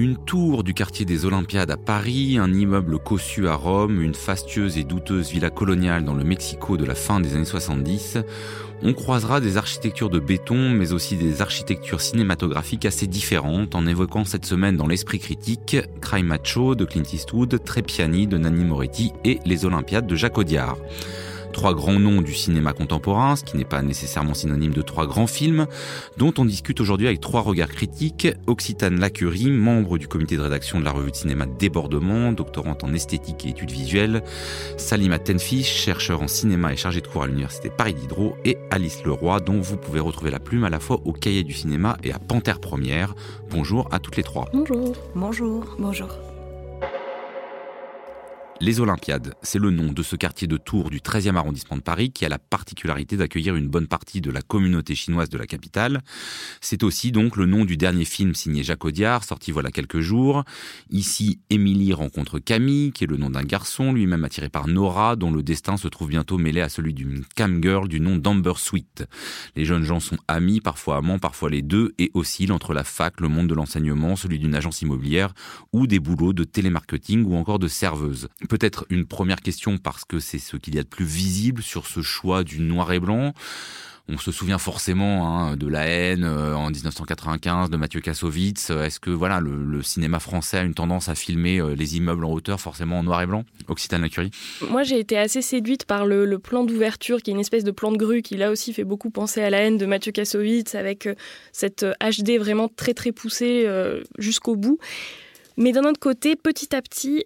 Une tour du quartier des Olympiades à Paris, un immeuble cossu à Rome, une fastueuse et douteuse villa coloniale dans le Mexico de la fin des années 70, on croisera des architectures de béton, mais aussi des architectures cinématographiques assez différentes, en évoquant cette semaine dans l'esprit critique Cry Macho de Clint Eastwood, Trepiani de Nanni Moretti et Les Olympiades de Jacques Audiard trois grands noms du cinéma contemporain, ce qui n'est pas nécessairement synonyme de trois grands films, dont on discute aujourd'hui avec trois regards critiques. Occitane Lacurie, membre du comité de rédaction de la revue de cinéma Débordement, doctorante en esthétique et études visuelles, Salima Tenfish, chercheur en cinéma et chargé de cours à l'université Paris Diderot, et Alice Leroy, dont vous pouvez retrouver la plume à la fois au cahier du cinéma et à Panthère Première. Bonjour à toutes les trois. Bonjour. Bonjour. Bonjour. Les Olympiades, c'est le nom de ce quartier de Tours du 13e arrondissement de Paris qui a la particularité d'accueillir une bonne partie de la communauté chinoise de la capitale. C'est aussi donc le nom du dernier film signé Jacques Audiard, sorti voilà quelques jours. Ici, Émilie rencontre Camille, qui est le nom d'un garçon, lui-même attiré par Nora, dont le destin se trouve bientôt mêlé à celui d'une cam girl du nom d'Amber Sweet. Les jeunes gens sont amis, parfois amants, parfois les deux, et oscillent entre la fac, le monde de l'enseignement, celui d'une agence immobilière, ou des boulots de télémarketing ou encore de serveuse. Peut-être une première question parce que c'est ce qu'il y a de plus visible sur ce choix du noir et blanc. On se souvient forcément hein, de La haine euh, en 1995 de Mathieu Kassovitz. Est-ce que voilà le, cinéma français a une tendance à filmer euh, les immeubles en hauteur forcément en noir et blanc? Occitane Lacurie Moi j'ai été assez séduite par le, plan d'ouverture qui est une espèce de plan de grue qui là aussi fait beaucoup penser à La haine de Mathieu Kassovitz avec euh, cette HD vraiment très très poussée jusqu'au bout. Mais d'un autre côté, petit à petit,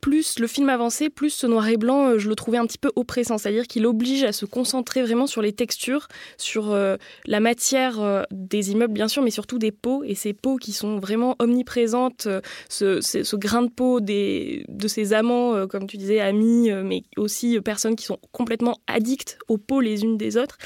plus le film avançait, plus ce noir et blanc, euh, je le trouvais un petit peu oppressant. C'est-à-dire qu'il oblige à se concentrer vraiment sur les textures, sur euh, la matière euh, des immeubles, bien sûr, mais surtout des peaux. Et ces peaux qui sont vraiment omniprésentes, ce, grain de peau des, de ces amants, comme tu disais, amis, mais aussi personnes qui sont complètement addictes aux peaux les unes des autres.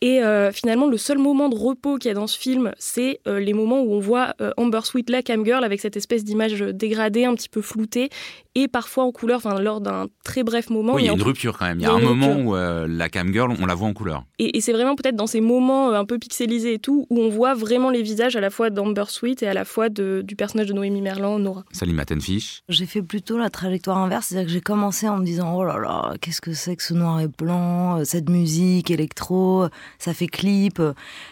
Et finalement, le seul moment de repos qu'il y a dans ce film, c'est les moments où on voit Amber Sweet, la cam girl, avec cette espèce d'image dégradée, un petit peu floutée, et parfois en couleur, enfin lors d'un très bref moment. Oui, il y a une rupture quand même. Il y a, un moment où euh, la cam girl, on la voit en couleur. Et, c'est vraiment peut-être dans ces moments euh, un peu pixelisés et tout, où on voit vraiment les visages à la fois d'Amber Sweet et à la fois de, du personnage de Noémie Merlan, Nora. Salima Tenfish. J'ai fait plutôt la trajectoire inverse, c'est-à-dire que j'ai commencé en me disant oh là là, qu'est-ce que c'est que ce noir et blanc, euh, cette musique électro, ça fait clip,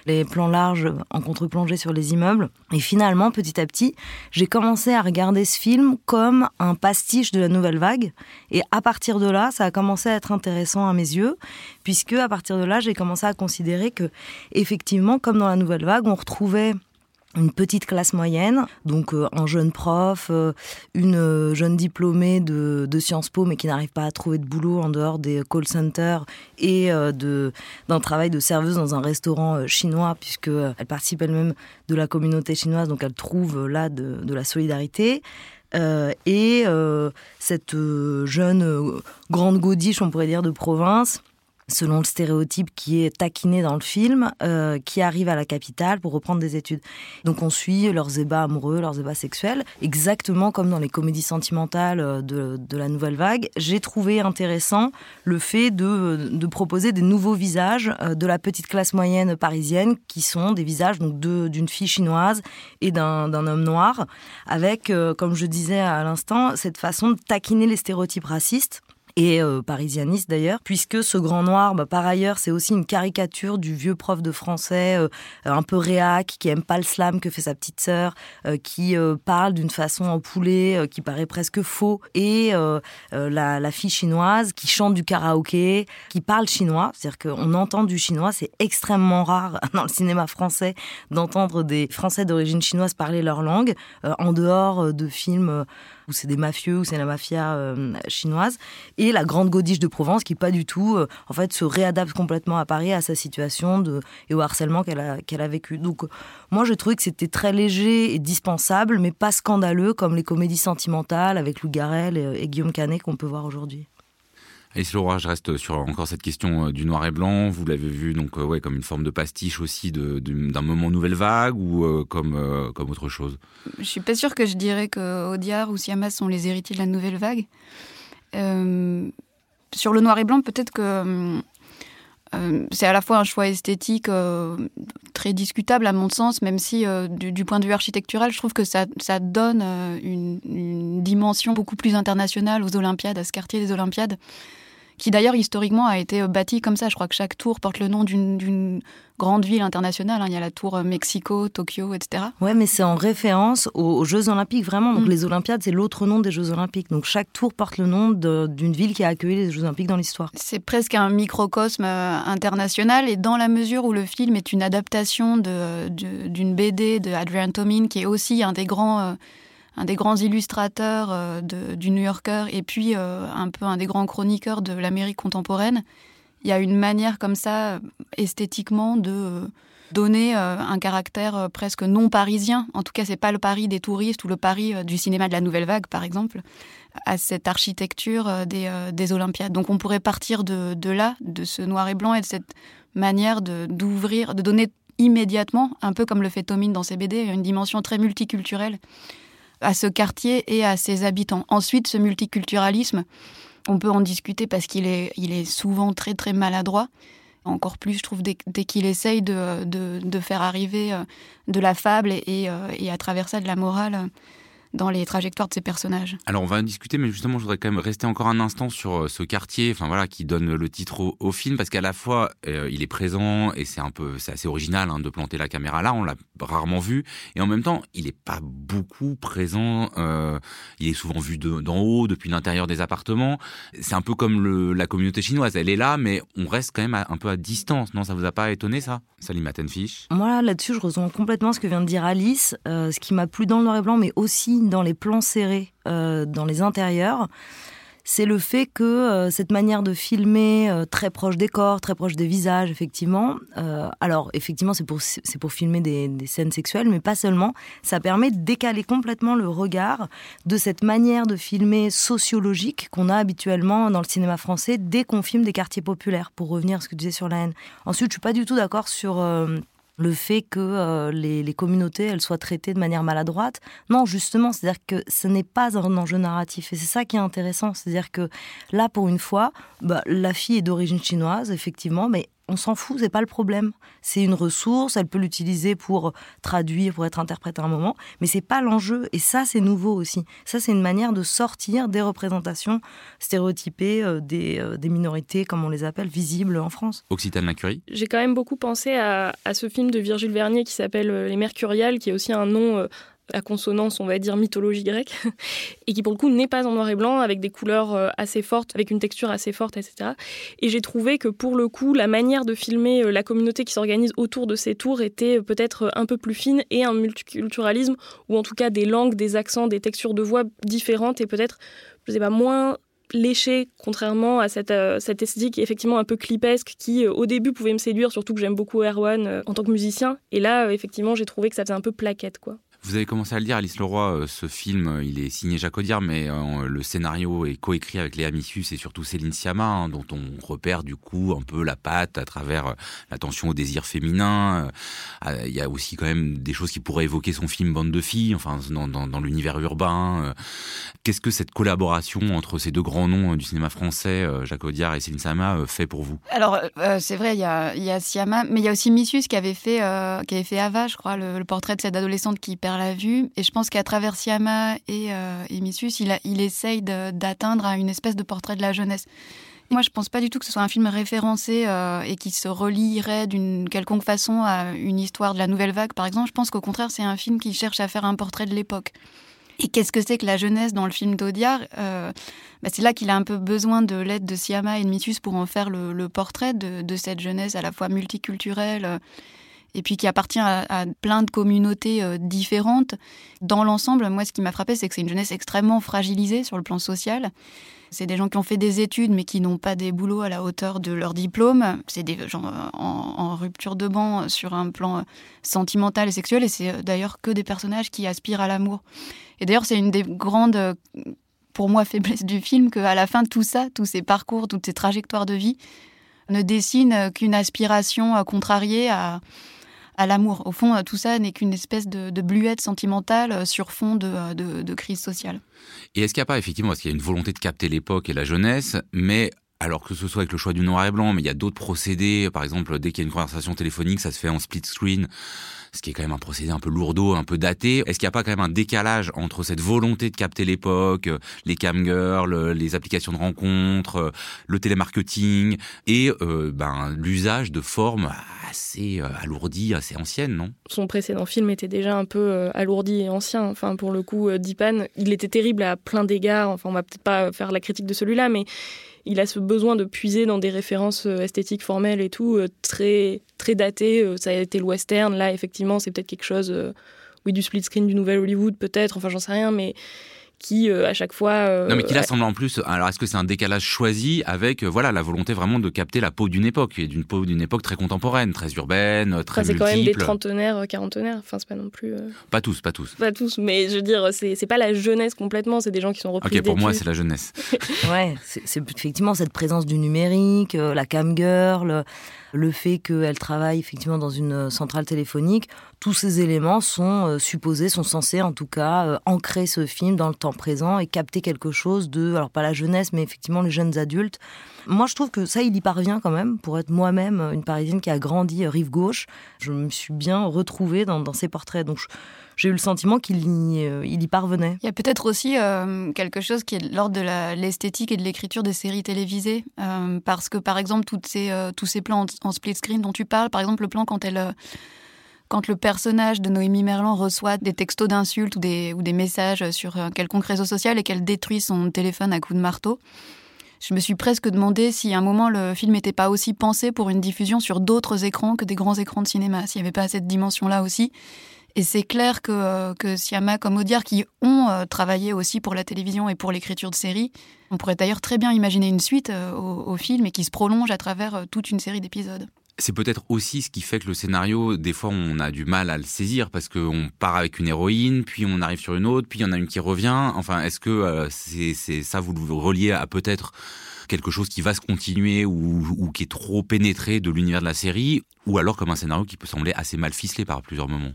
les plans larges en contre-plongée sur les immeubles. Et finalement, petit à petit, j'ai commencé à regarder ce film comme un pastiche de la nouvelle vague. Et à partir de là, ça a commencé à être intéressant à mes yeux, puisque à partir de là, j'ai commencé à considérer que, effectivement, comme dans la nouvelle vague, on retrouvait une petite classe moyenne, donc euh, un jeune prof, euh, une euh, jeune diplômée de, Sciences Po mais qui n'arrive pas à trouver de boulot en dehors des call centers et d'un travail de serveuse dans un restaurant chinois puisque elle participe elle-même de la communauté chinoise donc elle trouve là de la solidarité. Euh, et euh, cette euh, jeune grande godiche, on pourrait dire, de province, selon le stéréotype qui est taquiné dans le film, euh, qui arrivent à la capitale pour reprendre des études. Donc on suit leurs ébats amoureux, leurs ébats sexuels, exactement comme dans les comédies sentimentales euh, de, la nouvelle vague. J'ai trouvé intéressant le fait de, proposer des nouveaux visages euh, de la petite classe moyenne parisienne, qui sont des visages d'une fille chinoise et d'un homme noir, avec, comme je disais à l'instant, cette façon de taquiner les stéréotypes racistes et euh, parisianiste d'ailleurs, puisque ce grand noir, bah, par ailleurs, c'est aussi une caricature du vieux prof de français, euh, un peu réac, qui aime pas le slam que fait sa petite sœur, euh, qui parle d'une façon en poulet qui paraît presque faux, et la, la, fille chinoise qui chante du karaoké, qui parle chinois, c'est-à-dire qu'on entend du chinois, c'est extrêmement rare dans le cinéma français d'entendre des Français d'origine chinoise parler leur langue, en dehors de films c'est des mafieux, où c'est la mafia euh, chinoise, et la grande godiche de Provence qui pas du tout, euh, en fait, se réadapte complètement à Paris, à sa situation de, et au harcèlement qu'elle a, a vécu. Donc, moi, je trouvais que c'était très léger et dispensable, mais pas scandaleux comme les comédies sentimentales avec Lou Garrel et, et Guillaume Canet qu'on peut voir aujourd'hui. Alice Leroy, je reste sur encore cette question euh, du noir et blanc. Vous l'avez vu donc euh, ouais comme une forme de pastiche aussi d'un moment nouvelle vague ou euh, comme comme autre chose? Je suis pas sûre que je dirais que Audiard ou Siamas sont les héritiers de la nouvelle vague. sur le noir et blanc, peut-être que c'est à la fois un choix esthétique très discutable à mon sens, même si du, point de vue architectural, je trouve que ça, ça donne une, une, dimension beaucoup plus internationale aux Olympiades, à ce quartier des Olympiades qui d'ailleurs historiquement a été euh, bâti comme ça. Je crois que chaque tour porte le nom d'une grande ville internationale. Hein. Il y a la tour euh, Mexico, Tokyo, etc. Ouais, mais c'est en référence aux, Jeux Olympiques, vraiment. Donc mm. les Olympiades, c'est l'autre nom des Jeux Olympiques. Donc chaque tour porte le nom d'une ville qui a accueilli les Jeux Olympiques dans l'histoire. C'est presque un microcosme euh, international. Et dans la mesure où le film est une adaptation d'une BD de Adrian Tomin, qui est aussi un des grands un des grands illustrateurs euh, du New Yorker et puis euh, un peu un des grands chroniqueurs de l'Amérique contemporaine. Il y a une manière comme ça, esthétiquement, de euh, donner un caractère presque non parisien. En tout cas, c'est pas le Paris des touristes ou le Paris du cinéma de la Nouvelle Vague, par exemple, à cette architecture des, Olympiades. Donc, on pourrait partir de, là, de ce noir et blanc et de cette manière d'ouvrir, de, donner immédiatement, un peu comme le fait Tomine dans ses BD, une dimension très multiculturelle à ce quartier et à ses habitants. Ensuite, ce multiculturalisme, on peut en discuter parce qu'il est, il est souvent très très maladroit. Encore plus, je trouve, dès, qu'il essaye de, de, faire arriver euh, de la fable et, euh, et, à travers ça de la morale dans les trajectoires de ces personnages. Alors on va en discuter, mais justement je voudrais quand même rester encore un instant sur euh, ce quartier, enfin voilà, qui donne le titre au, film, parce qu'à la fois euh, il est présent et c'est un peu, c'est assez original hein, de planter la caméra là, on l'a rarement vu, et en même temps il n'est pas beaucoup présent, euh, il est souvent vu d'en haut, depuis l'intérieur des appartements. C'est un peu comme le, la communauté chinoise, elle est là, mais on reste quand même un peu à distance. Non, ça vous a pas étonné ça, Salim Attenfish Moi là-dessus je rejoins complètement ce que vient de dire Alice, ce qui m'a plu dans le noir et blanc, mais aussi dans les plans serrés euh, dans les intérieurs, c'est le fait que euh, cette manière de filmer euh, très proche des corps, très proche des visages, effectivement, alors effectivement c'est pour, c'est pour filmer des, scènes sexuelles, mais pas seulement, ça permet de décaler complètement le regard de cette manière de filmer sociologique qu'on a habituellement dans le cinéma français dès qu'on filme des quartiers populaires, pour revenir à ce que tu disais sur la haine. Ensuite, je suis pas du tout d'accord sur le fait que euh, les, communautés elles soient traitées de manière maladroite. Non, justement, c'est-à-dire que ce n'est pas un enjeu narratif et c'est ça qui est intéressant, c'est-à-dire que là, pour une fois, bah, la fille est d'origine chinoise, effectivement, mais on s'en fout, c'est pas le problème. C'est une ressource, elle peut l'utiliser pour traduire, pour être interprétée à un moment, mais c'est pas l'enjeu. Et ça, c'est nouveau aussi. Ça, c'est une manière de sortir des représentations stéréotypées euh, euh, des, minorités, comme on les appelle, visibles en France. Occitane Lacurie J'ai quand même beaucoup pensé à, à, ce film de Virgile Vernier qui s'appelle euh, Les Mercuriales, qui est aussi un nom à consonance, on va dire, mythologie grecque, et qui pour le coup n'est pas en noir et blanc, avec des couleurs euh, assez fortes, avec une texture assez forte, etc. Et j'ai trouvé que pour le coup, la manière de filmer euh, la communauté qui s'organise autour de ces tours était euh, peut-être un peu plus fine et un multiculturalisme, ou en tout cas des langues, des accents, des textures de voix différentes et peut-être, je sais pas, moins léché, contrairement à cette, cette esthétique effectivement un peu clipesque qui au début pouvait me séduire, surtout que j'aime beaucoup Erwan en tant que musicien. Et là, effectivement, j'ai trouvé que ça faisait un peu plaquette, quoi. Vous avez commencé à le dire, Alice Leroy, euh, ce film, euh, il est signé Jacques Audiard, mais euh, le scénario est coécrit avec Léa Missus et surtout Céline Sciamma, hein, dont on repère du coup un peu la patte à travers l'attention au désir féminin. Il y a aussi quand même des choses qui pourraient évoquer son film Bande de filles, enfin dans, l'univers urbain. Qu'est-ce que cette collaboration entre ces deux grands noms du cinéma français, Jacques Audiard et Céline Sciamma, fait pour vous? Alors c'est vrai, il y a, Sciamma, mais il y a aussi Missus qui avait fait, qui avait fait Ava, je crois, le, le portrait de cette adolescente qui perd la vue. Et je pense qu'à travers Siama et, euh, il, il essaye d'atteindre une espèce de portrait de la jeunesse. Moi, je pense pas du tout que ce soit un film référencé euh, et qui se relierait d'une quelconque façon à une histoire de la nouvelle vague, par exemple. Je pense qu'au contraire, c'est un film qui cherche à faire un portrait de l'époque. Et qu'est-ce que c'est que la jeunesse dans le film d'Audiard euh, bah, C'est là qu'il a un peu besoin de l'aide de Siama et de Mitus pour en faire le, portrait de, de, cette jeunesse à la fois multiculturelle et puis qui appartient à, plein de communautés euh, différentes. Dans l'ensemble, moi, ce qui m'a frappé, c'est que c'est une jeunesse extrêmement fragilisée sur le plan social. C'est des gens qui ont fait des études, mais qui n'ont pas des boulots à la hauteur de leur diplôme. C'est des gens en, rupture de banc sur un plan sentimental et sexuel. Et c'est d'ailleurs que des personnages qui aspirent à l'amour. Et d'ailleurs, c'est une des grandes pour moi, faiblesse du film, qu'à la fin tout ça, tous ces parcours, toutes ces trajectoires de vie, ne dessinent qu'une aspiration contrariée à, à l'amour. Au fond, tout ça n'est qu'une espèce de, bluette sentimentale sur fond de, de crise sociale. Et est-ce qu'il n'y a pas, effectivement, parce qu'il y a une volonté de capter l'époque et la jeunesse, mais alors que ce soit avec le choix du noir et blanc, mais il y a d'autres procédés. Par exemple, dès qu'il y a une conversation téléphonique, ça se fait en split screen, ce qui est quand même un procédé un peu lourdeau, un peu daté. Est-ce qu'il n'y a pas quand même un décalage entre cette volonté de capter l'époque, les camgirls, les applications de rencontres, le télémarketing et euh, ben, l'usage de formes assez euh, alourdies, assez anciennes, non? Son précédent film était déjà un peu euh, alourdi et ancien. Enfin, pour le coup, Dipan, il était terrible à plein d'égards. Enfin, on va peut-être pas faire la critique de celui-là, mais il a ce besoin de puiser dans des références euh, esthétiques formelles et tout, euh, très, très datées. Euh, ça a été le western. Là, effectivement, c'est peut-être quelque chose, oui, du split screen du nouvel Hollywood, peut-être. Enfin, j'en sais rien, mais qui euh, à chaque fois. Euh, non, mais qui là semble en plus. Alors, est-ce que c'est un décalage choisi avec euh, voilà la volonté vraiment de capter la peau d'une époque, et d'une peau d'une époque très contemporaine, très urbaine, très C'est quand même des trentenaires, quarantenaires. Enfin, c'est pas non plus. Pas tous, pas tous. Pas tous, mais je veux dire, c'est c'est pas la jeunesse complètement. C'est des gens qui sont repris. Ok, pour moi, c'est la jeunesse. ouais, c'est effectivement cette présence du numérique, la cam girl le fait qu'elle travaille effectivement dans une euh, centrale téléphonique, tous ces éléments sont euh, supposés, sont censés en tout cas euh, ancrer ce film dans le temps présent et capter quelque chose de, alors pas la jeunesse, mais effectivement les jeunes adultes. Moi, je trouve que ça, il y parvient quand même. Pour être moi-même une Parisienne qui a grandi rive gauche, je me suis bien retrouvée dans, dans ces portraits. Donc, j'ai eu le sentiment qu'il y, euh, y parvenait. Il y a peut-être aussi euh, quelque chose qui est l'ordre de l'esthétique et de l'écriture des séries télévisées. Euh, parce que, par exemple, tous ces plans en, split screen dont tu parles, par exemple, le plan quand le personnage de Noémie Merlan reçoit des textos d'insultes ou des, messages sur quelconque réseau social et qu'elle détruit son téléphone à coups de marteau, je me suis presque demandé si à un moment le film n'était pas aussi pensé pour une diffusion sur d'autres écrans que des grands écrans de cinéma, s'il n'y avait pas cette dimension-là aussi. Et c'est clair que, euh, que Siama comme Audiard, qui ont euh, travaillé aussi pour la télévision et pour l'écriture de séries, on pourrait d'ailleurs très bien imaginer une suite euh, au, film et qui se prolonge à travers toute une série d'épisodes. C'est peut-être aussi ce qui fait que le scénario, des fois, on a du mal à le saisir parce qu'on part avec une héroïne, puis on arrive sur une autre, puis il y en a une qui revient. Enfin, est-ce que c'est ça, vous le reliez à peut-être quelque chose qui va se continuer ou, ou qui est trop pénétré de l'univers de la série, ou alors comme un scénario qui peut sembler assez mal ficelé par plusieurs moments?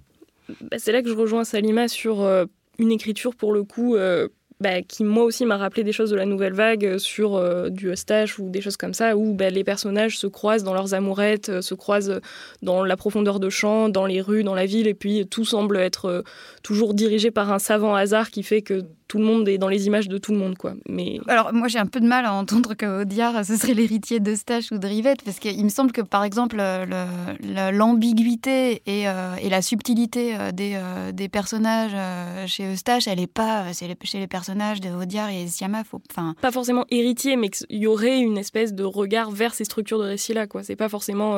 Bah, c'est là que je rejoins Salima sur euh, une écriture pour le coup euh, bah, qui moi aussi m'a rappelé des choses de la nouvelle vague euh, sur du Eustache ou des choses comme ça, où bah, les personnages se croisent dans leurs amourettes, se croisent dans la profondeur de champ, dans les rues, dans la ville, et puis tout semble être toujours dirigé par un savant hasard qui fait que tout le monde est dans les images de tout le monde, quoi. Mais alors moi j'ai un peu de mal à entendre que Audiard ce serait l'héritier de Stache ou de Rivette parce qu'il me semble que par exemple l'ambiguïté et, euh, et, la subtilité euh, des, euh, des personnages chez Eustache, elle est pas chez les personnages de Audiard et Siama. Enfin pas forcément héritier, mais qu'il y aurait une espèce de regard vers ces structures de récit là, quoi. C'est pas forcément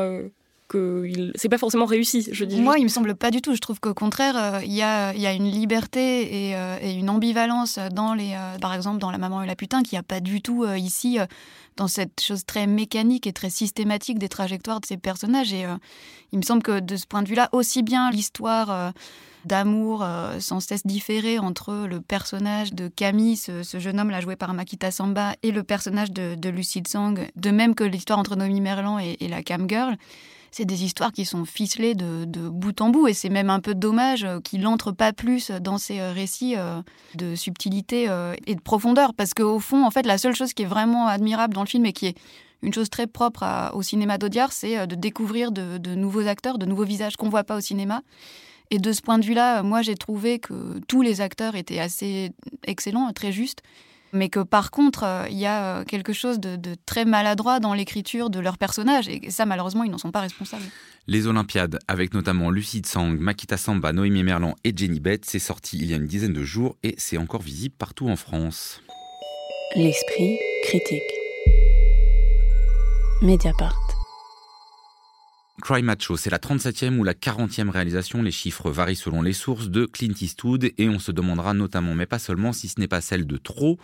que c'est pas forcément réussi. Je dis Moi, il me semble pas du tout. Je trouve qu'au contraire, euh, il y, a, y, a, une liberté et, euh, et, une ambivalence dans les, euh, par exemple, dans La Maman et la Putain, qui n'y a pas du tout ici, dans cette chose très mécanique et très systématique des trajectoires de ces personnages. Et il me semble que de ce point de vue-là, aussi bien l'histoire d'amour sans cesse différée entre le personnage de Camille, ce, jeune homme là joué par Makita Samba, et le personnage de, de Lucide Sang, de même que l'histoire entre Nomi Merlan et, et la Cam Girl c'est des histoires qui sont ficelées de, bout en bout. Et c'est même un peu dommage euh, qu'il n'entre pas plus dans ces euh, récits euh, de subtilité et de profondeur. Parce qu'au fond, en fait, la seule chose qui est vraiment admirable dans le film et qui est une chose très propre au cinéma d'Audiard, c'est de découvrir de, de, nouveaux acteurs, de nouveaux visages qu'on ne voit pas au cinéma. Et de ce point de vue-là, moi, j'ai trouvé que tous les acteurs étaient assez excellents, très justes mais que par contre, euh, il y a euh, quelque chose de, très maladroit dans l'écriture de leurs personnages, et ça, malheureusement, ils n'en sont pas responsables. Les Olympiades, avec notamment Lucide Sang, Makita Samba, Noémie Merlan et Jenny Bett, c'est sorti il y a une dizaine de jours et c'est encore visible partout en France. L'esprit critique. Mediapart. Cry Macho, c'est la 37e ou la 40e réalisation, les chiffres varient selon les sources, de Clint Eastwood et on se demandera notamment, mais pas seulement, si ce n'est pas celle de trop.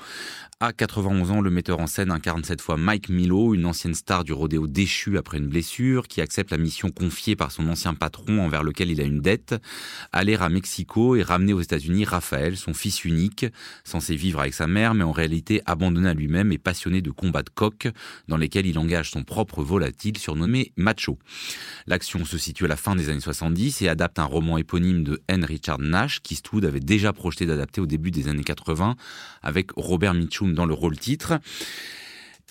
À 91 ans, le metteur en scène incarne cette fois Mike Milo, une ancienne star du rodéo déchu après une blessure, qui accepte la mission confiée par son ancien patron envers lequel il a une dette, aller à Mexico et ramener aux États-Unis Raphaël, son fils unique, censé vivre avec sa mère, mais en réalité abandonné à lui-même et passionné de combats de coq, dans lesquels il engage son propre volatile surnommé Macho. L'action se situe à la fin des années 70 et adapte un roman éponyme de N. Richard Nash qu'Eastwood avait déjà projeté d'adapter au début des années 80 avec Robert Mitchum dans le rôle titre.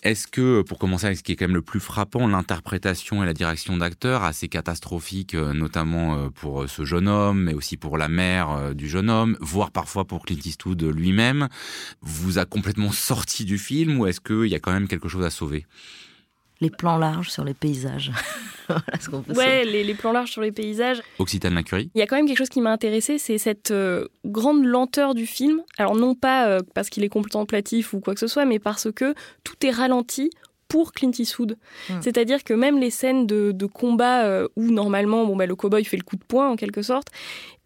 Est-ce que, pour commencer avec ce qui est quand même le plus frappant, l'interprétation et la direction d'acteur, assez catastrophique, euh, notamment euh, pour ce jeune homme, mais aussi pour la mère euh, du jeune homme, voire parfois pour Clint Eastwood lui-même, vous a complètement sorti du film ou est-ce qu'il y a quand même quelque chose à sauver? Les plans larges sur les paysages. ouais, les, plans larges sur les paysages. Occitane Lacurie. Il y a quand même quelque chose qui m'a intéressé, c'est cette euh, grande lenteur du film. Alors non pas euh, parce qu'il est contemplatif ou quoi que ce soit, mais parce que tout est ralenti pour Clint Eastwood. Hmm. C'est-à-dire que même les scènes de, combat euh, où normalement bon, bah, le cowboy fait le coup de poing en quelque sorte,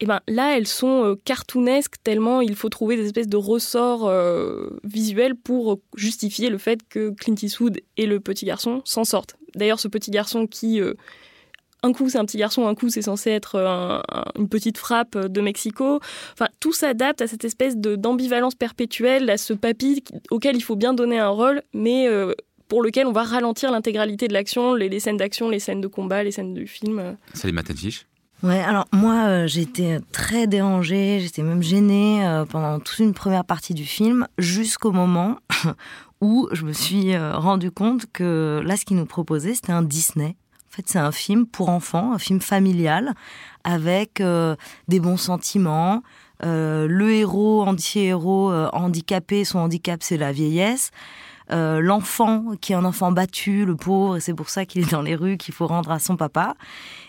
et eh ben là elles sont euh, cartoonesques tellement il faut trouver des espèces de ressorts euh, visuels pour justifier le fait que Clint Eastwood et le petit garçon s'en sortent. D'ailleurs ce petit garçon qui un coup c'est un petit garçon, un coup c'est censé être une petite frappe de Mexico. Enfin, tout s'adapte à cette espèce d'ambivalence perpétuelle, à ce papy auquel il faut bien donner un rôle, mais pour lequel on va ralentir l'intégralité de l'action, les, scènes d'action, les scènes de combat, les scènes du film. Salut Matenfish Ouais, alors moi euh, j'étais très dérangée, j'étais même gênée euh, pendant toute une première partie du film, jusqu'au moment où je me suis euh, rendu compte que là ce qu'il nous proposait c'était un Disney. En fait c'est un film pour enfants, un film familial, avec des bons sentiments. le héros, anti-héros, handicapé, son handicap c'est la vieillesse. Euh, l'enfant qui est un enfant battu, le pauvre, et c'est pour ça qu'il est dans les rues, qu'il faut rendre à son papa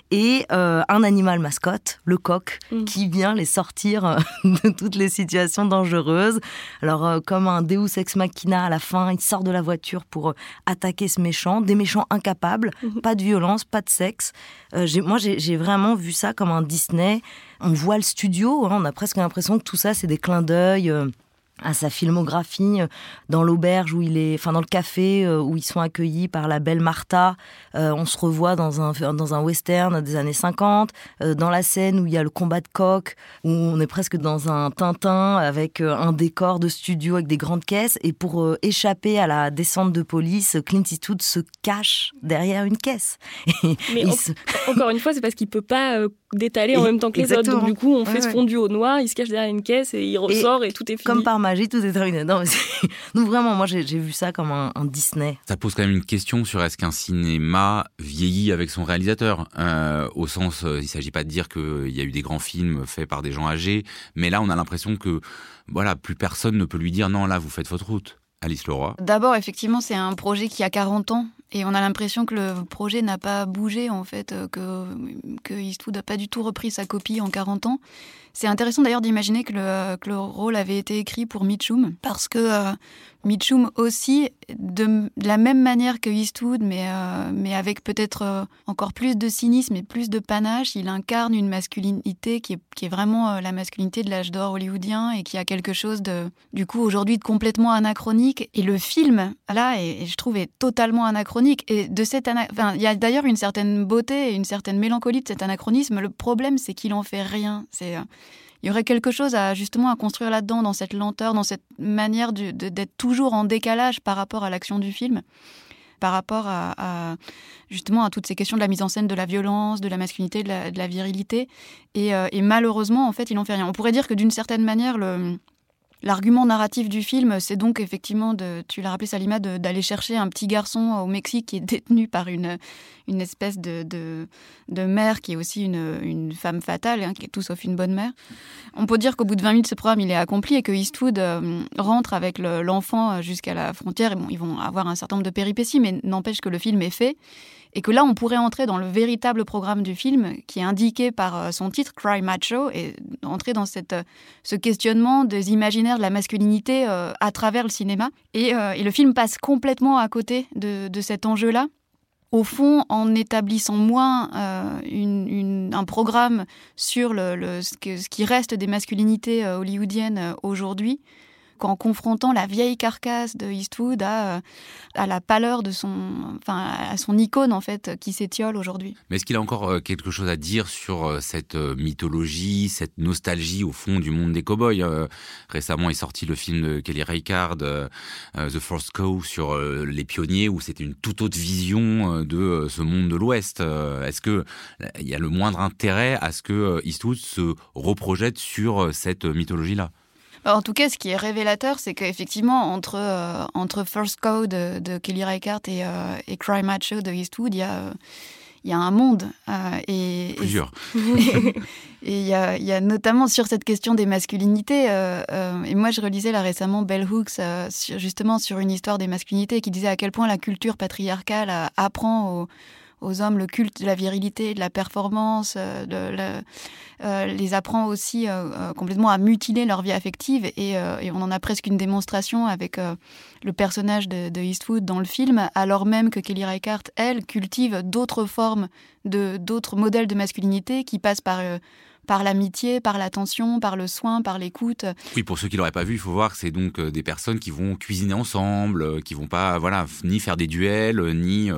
et euh, un animal mascotte, le coq, mm. qui vient les sortir euh, de toutes les situations dangereuses. Alors, comme un Deus ex machina à la fin, il sort de la voiture pour attaquer ce méchant, des méchants incapables, mm-hmm. pas de violence, pas de sexe. moi, j'ai vraiment vu ça comme un Disney. On voit le studio, hein, on a presque l'impression que tout ça, c'est des clins d'œil à sa filmographie euh, dans l'auberge où il est, enfin dans le café euh, où ils sont accueillis par la belle Martha. Euh, on se revoit dans un dans un western des années 50, dans la scène où il y a le combat de coq, où on est presque dans un Tintin avec un décor de studio avec des grandes caisses. Et pour échapper à la descente de police, Clint Eastwood se cache derrière une caisse. Mais encore une fois, c'est parce qu'il peut pas d'étaler en même temps que les autres. Donc du coup, on fait ce fondu au noir, il se cache derrière une caisse et il ressort et, tout est fini. Comme par magie, tout est terminé. Non, Donc vraiment, moi j'ai vu ça comme un, Disney. Ça pose quand même une question sur est-ce qu'un cinéma vieillit avec son réalisateur euh, Au sens, euh, il ne s'agit pas de dire qu'il y a eu des grands films faits par des gens âgés, mais là on a l'impression que voilà, plus personne ne peut lui dire non, là vous faites votre route. Alice Leroy. D'abord, effectivement, c'est un projet qui a 40 ans et on a l'impression que le projet n'a pas bougé, en fait, euh, que, que Eastwood n'a pas du tout repris sa copie en 40 ans. C'est intéressant d'ailleurs d'imaginer que le, que le, rôle avait été écrit pour Mitchum, parce que euh, Mitchum aussi, de, la même manière que Eastwood, mais, euh, mais avec peut-être euh, encore plus de cynisme et plus de panache, il incarne une masculinité qui est, qui est vraiment euh, la masculinité de l'âge d'or hollywoodien et qui a quelque chose de, du coup, aujourd'hui, de complètement anachronique. Et le film, là, et, je trouve, est totalement anachronique. Et de cette enfin, il y a d'ailleurs une certaine beauté et une certaine mélancolie de cet anachronisme. Le problème, c'est qu'il en fait rien. C'est il y aurait quelque chose à justement à construire là-dedans, dans cette lenteur, dans cette manière d'être toujours en décalage par rapport à l'action du film, par rapport à, justement à toutes ces questions de la mise en scène de la violence, de la masculinité, de la, virilité. Et, euh, et, malheureusement, en fait, il n'en fait rien. On pourrait dire que d'une certaine manière, le, L'argument narratif du film, c'est donc effectivement, de, tu l'as rappelé Salima, d'aller chercher un petit garçon au Mexique qui est détenu par une, une espèce de, de, mère qui est aussi une, une femme fatale, hein, qui est tout sauf une bonne mère. On peut dire qu'au bout de 20 minutes, ce programme il est accompli et que Eastwood euh, rentre avec l'enfant jusqu'à la frontière. Et bon, ils vont avoir un certain nombre de péripéties, mais n'empêche que le film est fait. Et que là, on pourrait entrer dans le véritable programme du film qui est indiqué par euh, son titre, Cry Macho, et entrer dans cette, euh, ce questionnement des imaginaires de la masculinité euh, à travers le cinéma. Et, le film passe complètement à côté de, cet enjeu-là. au fond, en établissant moins euh, un programme sur le, ce, qui reste des masculinités hollywoodiennes aujourd'hui, qu'en confrontant la vieille carcasse de Eastwood à, à la pâleur de son, enfin, à son icône en fait qui s'étiole aujourd'hui. Mais est-ce qu'il a encore euh, quelque chose à dire sur euh, cette euh, mythologie, cette nostalgie au fond du monde des cowboys Récemment est sorti le film de Kelly Reichardt, The First Cow, sur les pionniers, où c'était une toute autre vision de ce monde de l'Ouest. Est-ce que il y a le moindre intérêt à ce que Eastwood se reprojette sur cette mythologie-là? En tout cas, ce qui est révélateur, c'est qu'effectivement, entre, euh, entre First Code de, Kelly Reichardt et, euh, et, Cry Macho de Eastwood, il y a, il y a un monde. Euh, et, Plusieurs. Et il y, a, y, a, notamment sur cette question des masculinités, et moi je relisais là récemment Bell Hooks, justement sur une histoire des masculinités, qui disait à quel point la culture patriarcale apprend aux aux hommes le culte de la virilité, de la performance, euh, euh, les apprend aussi euh, complètement à mutiler leur vie affective. Et, on en a presque une démonstration avec le personnage de, de, Eastwood dans le film, alors même que Kelly Reichardt, elle, cultive d'autres formes, d'autres modèles de masculinité qui passent par par l'amitié, par l'attention, par le soin, par l'écoute. Oui, pour ceux qui l'auraient pas vu, il faut voir que c'est donc euh, des personnes qui vont cuisiner ensemble, euh, qui vont pas, voilà, ni faire des duels, euh, ni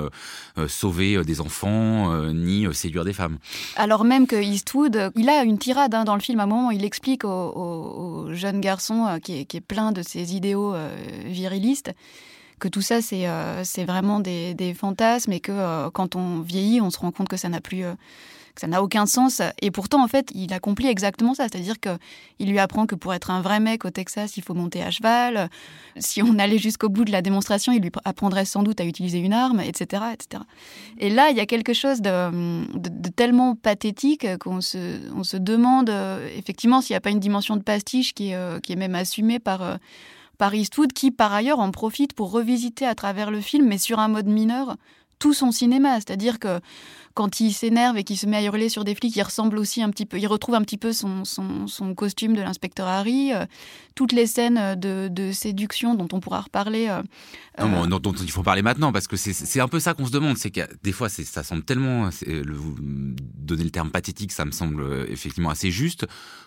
sauver des enfants, ni séduire des femmes. Alors même que Eastwood, il a une tirade hein, dans le film. À un moment, il explique au, jeune garçon qui, est, plein de ses idéaux virilistes que tout ça, c'est vraiment des, des, fantasmes et que quand on vieillit, on se rend compte que ça n'a plus ça n'a aucun sens. Et pourtant, en fait, il accomplit exactement ça. C'est-à-dire qu'il lui apprend que pour être un vrai mec au Texas, il faut monter à cheval. Si on allait jusqu'au bout de la démonstration, il lui apprendrait sans doute à utiliser une arme, etc. etc. Et là, il y a quelque chose de, tellement pathétique qu'on se, on se demande effectivement s'il n'y a pas une dimension de pastiche qui est, qui est même assumée par par Eastwood, qui par ailleurs en profite pour revisiter à travers le film, mais sur un mode mineur, tout son cinéma. C'est-à-dire que quand il s'énerve et qu'il se met à hurler sur des flics, il ressemble aussi un petit peu, il retrouve un petit peu son, son, costume de l'inspecteur Harry. Euh, toutes les scènes de, séduction dont on pourra reparler. Euh, non, euh, dont, il faut parler maintenant, parce que c'est un peu ça qu'on se demande. C'est que des fois, ça semble tellement. Le, donner le terme pathétique, ça me semble effectivement assez juste,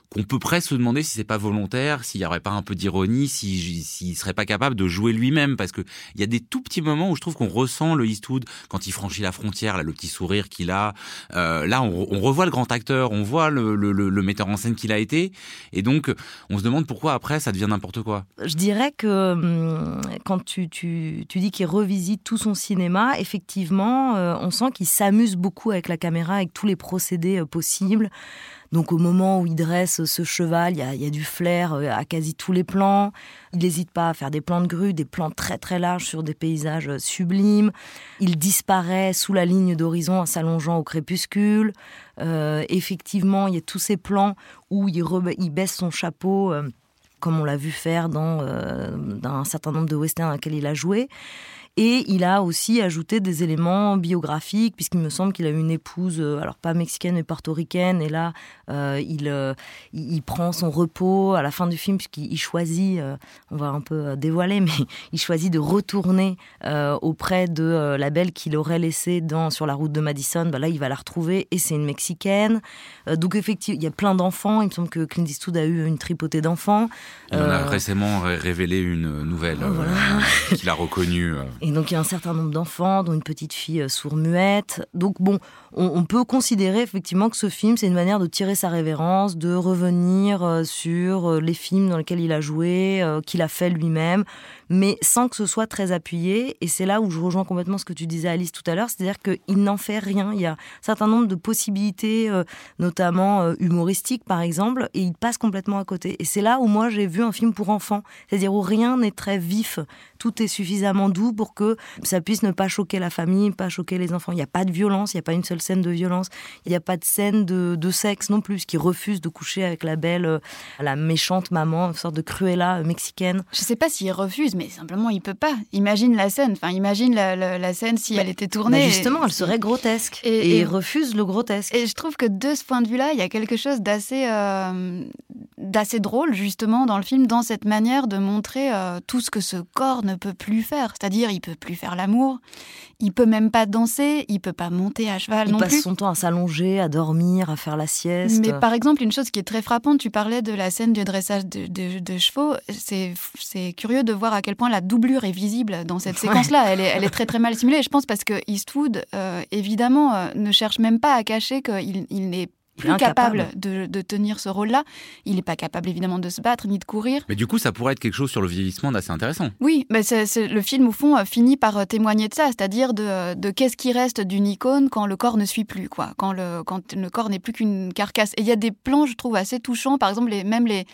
qu'on peut presque se demander si c'est pas volontaire, s'il n'y aurait pas un peu d'ironie, s'il si, serait pas capable de jouer lui-même. Parce qu'il y a des tout petits moments où je trouve qu'on ressent le Eastwood quand il franchit la frontière, là, le petit sourire qu'il. Euh, là, on, revoit le grand acteur, on voit le, metteur en scène qu'il a été, et donc on se demande pourquoi après ça devient n'importe quoi. Je dirais que hum, quand tu, tu, tu dis qu'il revisite tout son cinéma, effectivement, euh, on sent qu'il s'amuse beaucoup avec la caméra, avec tous les procédés euh, possibles. Donc au moment où il dresse ce cheval, il y a, du flair euh, à quasi tous les plans. Il n'hésite pas à faire des plans de grue, des plans très très larges sur des paysages euh, sublimes. Il disparaît sous la ligne d'horizon en s'allongeant au crépuscule. Euh, effectivement, il y a tous ces plans où il, baisse son chapeau. comme on l'a vu faire dans, dans, un certain nombre de westerns dans lesquels il a joué. Et il a aussi ajouté des éléments biographiques, puisqu'il me semble qu'il a une épouse, euh, alors pas mexicaine mais portoricaine, et là, euh, il, euh, il prend son repos à la fin du film, puisqu'il choisit, on va un peu dévoiler, mais il choisit de retourner auprès de la belle qu'il aurait laissée dans, sur la route de Madison. Bah là, il va la retrouver, et c'est une mexicaine. donc effectivement, il y a plein d'enfants. Il me semble que Clint Eastwood a eu une tripotée d'enfants. Il en a récemment révélé une nouvelle qu'il a reconnue. Et donc il y a un certain nombre d'enfants, dont une petite fille euh, sourde-muette. Donc bon, on, peut considérer effectivement que ce film, c'est une manière de tirer sa révérence, de revenir euh, sur euh, les films dans lesquels il a joué, qu'il a fait lui-même, mais sans que ce soit très appuyé. Et c'est là où je rejoins complètement ce que tu disais Alice tout à l'heure, c'est-à-dire qu'il n'en fait rien. Il y a un certain nombre de possibilités, notamment humoristiques par exemple, et il passe complètement à côté. Et c'est là où moi j'ai vu un film pour enfants, c'est-à-dire où rien n'est très vif, tout est suffisamment doux pour que ça puisse ne pas choquer la famille, pas choquer les enfants. Il n'y a pas de violence, il n'y a pas une seule scène de violence, il n'y a pas de scène de, sexe non plus, qui refuse de coucher avec la belle, euh, la méchante maman, une sorte de Cruella euh, mexicaine. Je ne sais pas s'il refuse, mais simplement il peut pas. Imagine la scène, enfin imagine la, scène si elle était tournée. Bah, justement, elle serait grotesque et, il refuse le grotesque. Et je trouve que de ce point de vue-là, il y a quelque chose d'assez euh, d'assez drôle justement dans le film, dans cette manière de montrer euh, tout ce que ce corps ne peut plus faire. C'est-à-dire, il peut plus faire l'amour, il peut même pas danser, il peut pas monter à cheval il non passe plus. son temps à s'allonger, à dormir, à faire la sieste. Mais par exemple, une chose qui est très frappante, tu parlais de la scène du dressage de, de- de chevaux. C'est c'est curieux de voir à quel point la doublure est visible dans cette Ouais. séquence-là. Elle est, elle est très très mal simulée. Je pense parce que Eastwood, euh, évidemment, euh, ne cherche même pas à cacher qu'il il n'est Plus capable incapable. de, de tenir ce rôle-là. Il n'est pas capable évidemment de se battre ni de courir. Mais du coup, ça pourrait être quelque chose sur le vieillissement d'assez intéressant. Oui, mais c'est, c'est- le film, au fond, euh, finit par euh, témoigner de ça, c'est-à-dire de, de qu'est-ce qui reste d'une icône quand le corps ne suit plus, quoi, quand le, quand le corps n'est plus qu'une carcasse. Et il y a des plans, je trouve, assez touchants, par exemple, les, même les,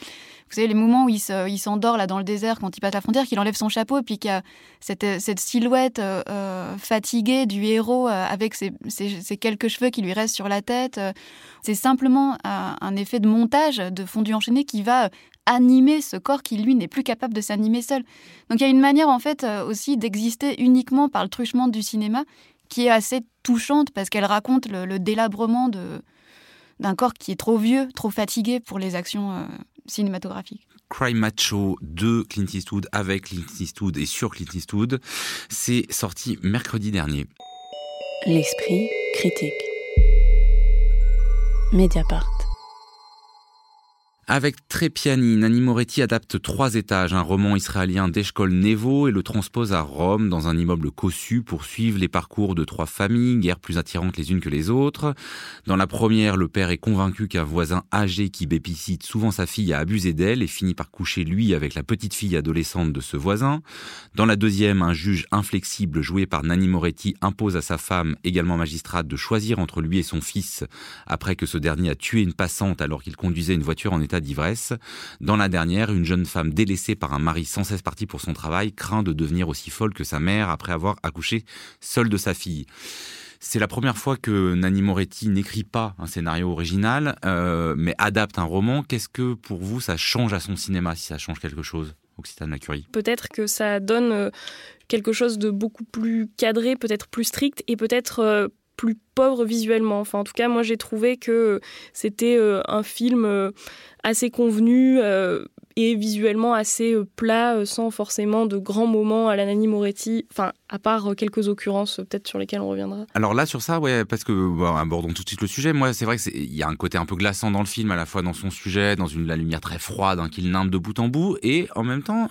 vous savez, les moments où il, se- il s'endort là dans le désert quand il passe la frontière, qu'il enlève son chapeau, puis qu'il y a cette, euh, silhouette euh, euh, fatiguée du héros avec ses, quelques cheveux qui lui restent sur la tête. c'est simplement un, effet de montage, de fondu enchaîné qui va animer ce corps qui, lui, n'est plus capable de s'animer seul. Donc il y a une manière en fait aussi d'exister uniquement par le truchement du cinéma qui est assez touchante parce qu'elle raconte le, délabrement d'un corps qui est trop vieux, trop fatigué pour les actions cinématographiques. Cry Macho de Clint Eastwood avec Clint Eastwood et sur Clint Eastwood, c'est sorti mercredi dernier. L'esprit critique. Mediapart. Avec Trepiani, Nanni Moretti adapte Trois étages, un roman israélien d'Eshkol Nevo et le transpose à Rome dans un immeuble cossu pour suivre les parcours de trois familles, guère plus attirantes les unes que les autres. Dans la première, le père est convaincu qu'un voisin âgé qui bépicite souvent sa fille a abusé d'elle et finit par coucher lui avec la petite fille adolescente de ce voisin. Dans la deuxième, un juge inflexible joué par Nanni Moretti impose à sa femme, également magistrate, de choisir entre lui et son fils après que ce dernier a tué une passante alors qu'il conduisait une voiture en état d'ivresse. Dans la dernière, une jeune femme délaissée par un mari sans cesse parti pour son travail craint de devenir aussi folle que sa mère après avoir accouché seule de sa fille. C'est la première fois que Nanni Moretti n'écrit pas un scénario original, euh, mais adapte un roman. Qu'est-ce que pour vous ça change à son cinéma, si ça change quelque chose, Occitane Lacurie Peut-être que ça donne euh, quelque chose de beaucoup plus cadré, peut-être plus strict et peut-être euh, plus pauvre visuellement. Enfin, en tout cas, moi, j'ai trouvé que c'était euh, un film euh, assez convenu euh, et visuellement assez plat, sans forcément de grands moments à la Nanni Moretti. Enfin, à part quelques occurrences, peut-être sur lesquelles on reviendra. Alors là, sur ça, ouais, parce que, bon, abordons tout de suite le sujet. Moi, c'est vrai que c'est- il y a un côté un peu glaçant dans le film, à la fois dans son sujet, dans une, la lumière très froide, hein, qu'il nimbe de bout en bout, et en même temps,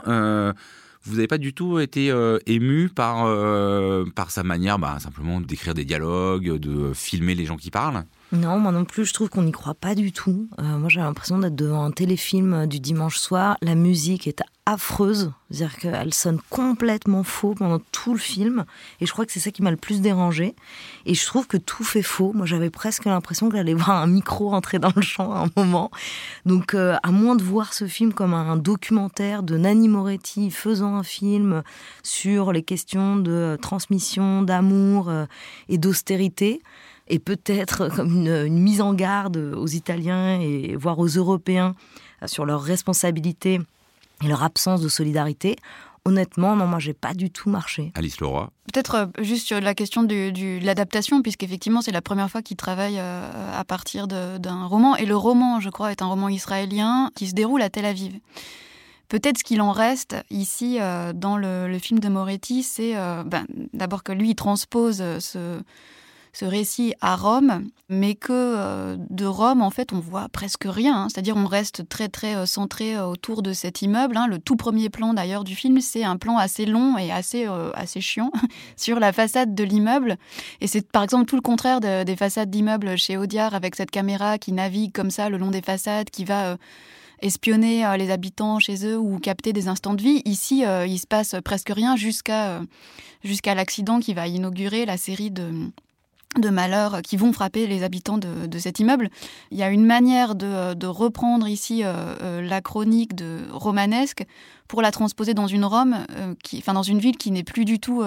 vous n'avez pas du tout été euh, ému par, euh, par sa manière, bah, simplement d'écrire des dialogues, de filmer les gens qui parlent? Non, moi non plus, je trouve qu'on n'y croit pas du tout. Euh, moi, j'ai l'impression d'être devant un téléfilm euh, du dimanche soir. La musique est affreuse, c'est-à-dire qu'elle sonne complètement faux pendant tout le film. Et je crois que c'est ça qui m'a le plus dérangé. Et je trouve que tout fait faux. Moi, j'avais presque l'impression que j'allais voir un micro entrer dans le champ à un moment. Donc, euh, à moins de voir ce film comme un documentaire de Nanni Moretti faisant un film sur les questions de transmission, d'amour et d'austérité, et peut-être comme une, une mise en garde aux Italiens et voire aux Européens euh, sur leur responsabilité et leur absence de solidarité. Honnêtement, non, moi, j'ai pas du tout marché. Alice Leroy. Peut-être euh, juste sur la question du- du- de l'adaptation, puisqu'effectivement, c'est la première fois qu'il travaille euh, à partir d'un roman. Et le roman, je crois, est un roman israélien qui se déroule à Tel Aviv. Peut-être ce qu'il en reste ici euh, dans le, le film de Moretti, c'est euh, ben, d'abord que lui il transpose euh, ce, ce récit à Rome, mais que euh, de Rome, en fait, on voit presque rien. hein. C'est-à-dire, on reste très, très euh, centré euh, autour de cet immeuble. hein. Le tout premier plan, d'ailleurs, du film, c'est un plan assez long et assez, assez chiant sur la façade de l'immeuble. Et c'est, par exemple, tout le contraire de- des façades d'immeubles chez Audiard, avec cette caméra qui navigue comme ça le long des façades, qui va... espionner les habitants chez eux ou capter des instants de vie. Ici, euh, il se passe presque rien jusqu'à jusqu'à l'accident qui va inaugurer la série de de malheurs qui vont frapper les habitants de, cet immeuble. Il y a une manière de, reprendre ici euh, euh, la chronique de romanesque pour la transposer dans une Rome, euh, qui, enfin dans une ville qui n'est plus du tout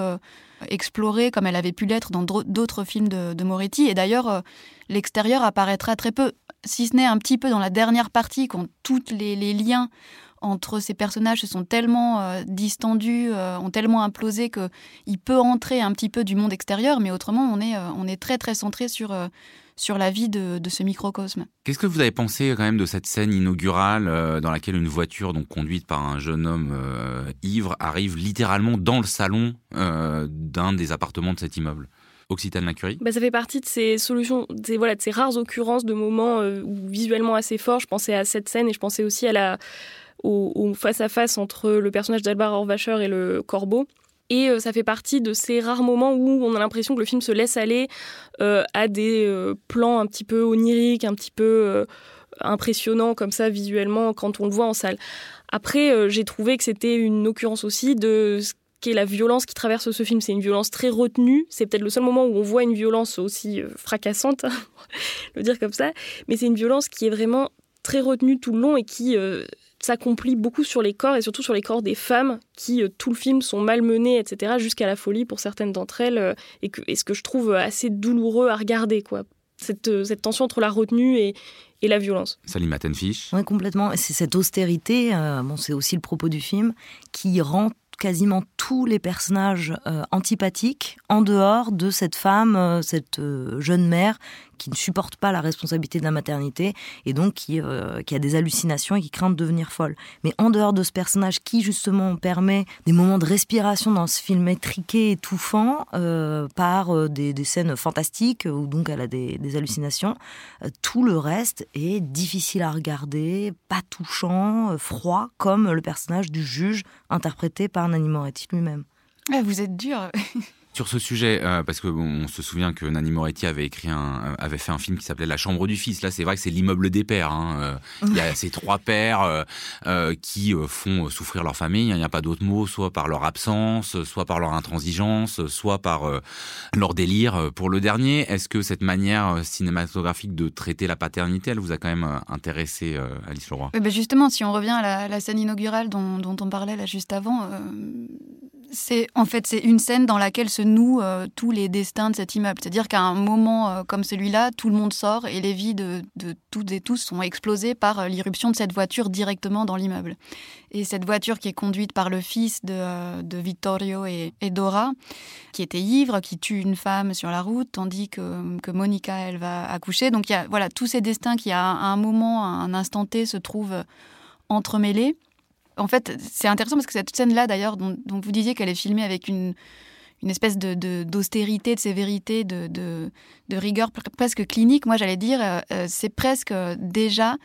explorée comme elle avait pu l'être dans d'autres films de, Moretti. Et d'ailleurs, l'extérieur apparaîtra très peu, si ce n'est un petit peu dans la dernière partie, quand tous les liens entre ces personnages se sont tellement euh, distendus, euh, ont tellement implosé que il peut entrer un petit peu du monde extérieur, mais autrement on est euh, on est très très centré sur euh, sur la vie de, ce microcosme. Qu'est-ce que vous avez pensé quand même de cette scène inaugurale euh, dans laquelle une voiture donc conduite par un jeune homme ivre arrive littéralement dans le salon d'un des appartements de cet immeuble? Occitane Lacurie bah, Ça fait partie de ces solutions, des, voilà, de ces rares occurrences de moments visuellement assez forts. Je pensais à cette scène et je pensais aussi à la, au, face-à-face entre le personnage d'Albar Horvacher et le corbeau. Et euh, ça fait partie de ces rares moments où on a l'impression que le film se laisse aller euh, à des euh, plans un petit peu oniriques, un petit peu impressionnants comme ça visuellement quand on le voit en salle. Après, j'ai trouvé que c'était une occurrence aussi de ce qu'est la violence qui traverse ce film. C'est une violence très retenue. C'est peut-être le seul moment où on voit une violence aussi fracassante, le dire comme ça. Mais c'est une violence qui est vraiment très retenue tout le long et qui s'accomplit beaucoup sur les corps et surtout sur les corps des femmes qui, euh, tout le film, sont malmenées, etc., jusqu'à la folie pour certaines d'entre elles, euh, et, que, ce que je trouve assez douloureux à regarder, quoi. Cette, euh, cette tension entre la retenue et, et la violence. Salim Attenfish Oui, complètement. C'est cette austérité, bon, c'est aussi le propos du film, qui rend quasiment tous les personnages antipathiques en dehors de cette femme, cette jeune mère qui ne supporte pas la responsabilité de la maternité et donc qui, euh, qui a des hallucinations et qui craint de devenir folle. Mais en dehors de ce personnage qui justement permet des moments de respiration dans ce film étriqué, étouffant, euh, par euh, des, scènes fantastiques où donc elle a des, des hallucinations, tout le reste est difficile à regarder, pas touchant, froid, comme le personnage du juge interprété par Nanny Moretti lui-même. Ah, vous êtes dur Sur ce sujet, euh, parce que on se souvient que Nanny Moretti avait écrit un, euh, avait fait un film qui s'appelait La Chambre du Fils. Là, c'est vrai que c'est l'immeuble des pères. Hein. Euh, il y a ces trois pères qui font souffrir leur famille. Il n'y a pas d'autre mot, soit par leur absence, soit par leur intransigeance, soit par leur délire. Pour le dernier, est-ce que cette manière cinématographique de traiter la paternité, elle vous a quand même intéressé, Alice Leroy? Ben Justement, si on revient à la, scène inaugurale dont, dont, on parlait là juste avant c'est en fait c'est une scène dans laquelle se nouent euh, tous les destins de cet immeuble. C'est-à-dire qu'à un moment euh, comme celui-là, tout le monde sort et les vies de, toutes et tous sont explosées par euh, l'irruption de cette voiture directement dans l'immeuble. Et cette voiture qui est conduite par le fils de, Vittorio et, Dora, qui était ivre, qui tue une femme sur la route, tandis que, Monica, elle va accoucher. Donc il y a voilà tous ces destins qui à un moment, à un instant T, se trouvent entremêlés en fait, c'est intéressant parce que cette scène-là, d'ailleurs, dont, vous disiez qu'elle est filmée avec une, une espèce de, d'austérité, de, sévérité, de, de, rigueur presque clinique, moi j'allais dire, euh, euh, c'est presque déjà,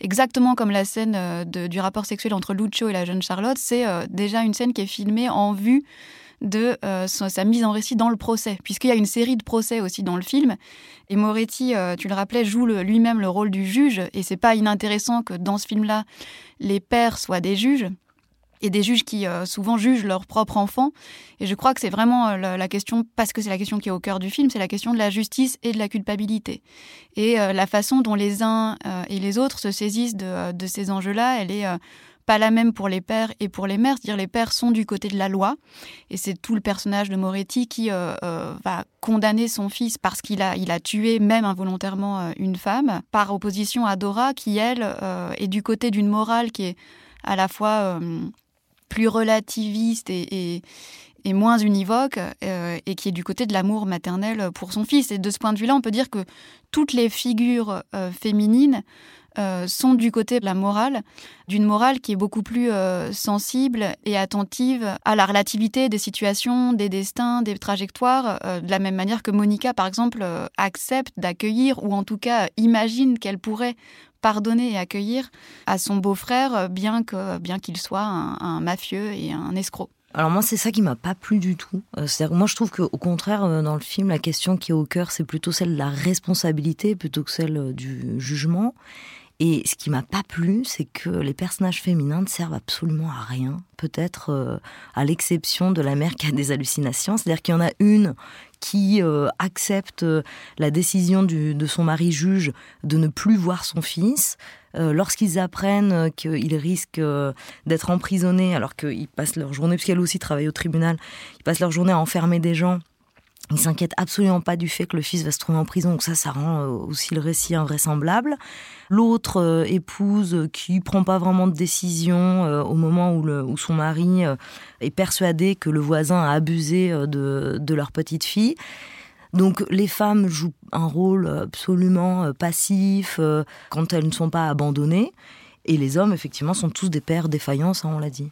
exactement comme la scène euh, du rapport sexuel entre Lucio et la jeune Charlotte, c'est déjà une scène qui est filmée en vue de euh, sa, mise en récit dans le procès, puisqu'il y a une série de procès aussi dans le film. Et Moretti, euh, tu le rappelais, joue lui-même le rôle du juge, et c'est pas inintéressant que dans ce film-là, les pères soient des juges et des juges qui euh, souvent jugent leurs propres enfants. Et je crois que c'est vraiment la, question, parce que c'est la question qui est au cœur du film, c'est la question de la justice et de la culpabilité. Et la façon dont les uns et les autres se saisissent de, ces enjeux-là, elle est pas la même pour les pères et pour les mères. C'est-à-dire les pères sont du côté de la loi, et c'est tout le personnage de Moretti qui euh, euh, va condamner son fils parce qu'il a, il a tué même involontairement euh, une femme, par opposition à Dora qui, elle, est du côté d'une morale qui est à la fois plus relativiste et, moins univoque, et qui est du côté de l'amour maternel pour son fils. Et de ce point de vue-là, on peut dire que toutes les figures féminines euh, sont du côté de la morale, d'une morale qui est beaucoup plus euh, sensible et attentive à la relativité des situations, des destins, des trajectoires, euh, de la même manière que Monica, par exemple, accepte d'accueillir, ou en tout cas imagine qu'elle pourrait pardonner et accueillir à son beau-frère, bien que bien qu'il soit un, mafieux et un escroc. Alors moi, c'est ça qui m'a pas plu du tout. cest moi, je trouve qu'au contraire, dans le film, la question qui est au cœur, c'est plutôt celle de la responsabilité plutôt que celle du jugement. Et ce qui m'a pas plu, c'est que les personnages féminins ne servent absolument à rien. Peut-être euh, à l'exception de la mère qui a des hallucinations. C'est-à-dire qu'il y en a une qui euh, accepte euh, la décision de son mari juge de ne plus voir son fils. Lorsqu'ils apprennent qu'ils risquent d'être emprisonnés alors qu'ils passent leur journée, puisqu'elle aussi travaille au tribunal, ils passent leur journée à enfermer des gens il s'inquiète absolument pas du fait que le fils va se trouver en prison, donc ça, ça rend euh, aussi le récit invraisemblable. L'autre euh, épouse qui prend pas vraiment de décision euh, au moment où son mari est persuadé que le voisin a abusé de, de leur petite fille. Donc les femmes jouent un rôle absolument passif quand elles ne sont pas abandonnées. Et les hommes, effectivement, sont tous des pères défaillants, ça on l'a dit.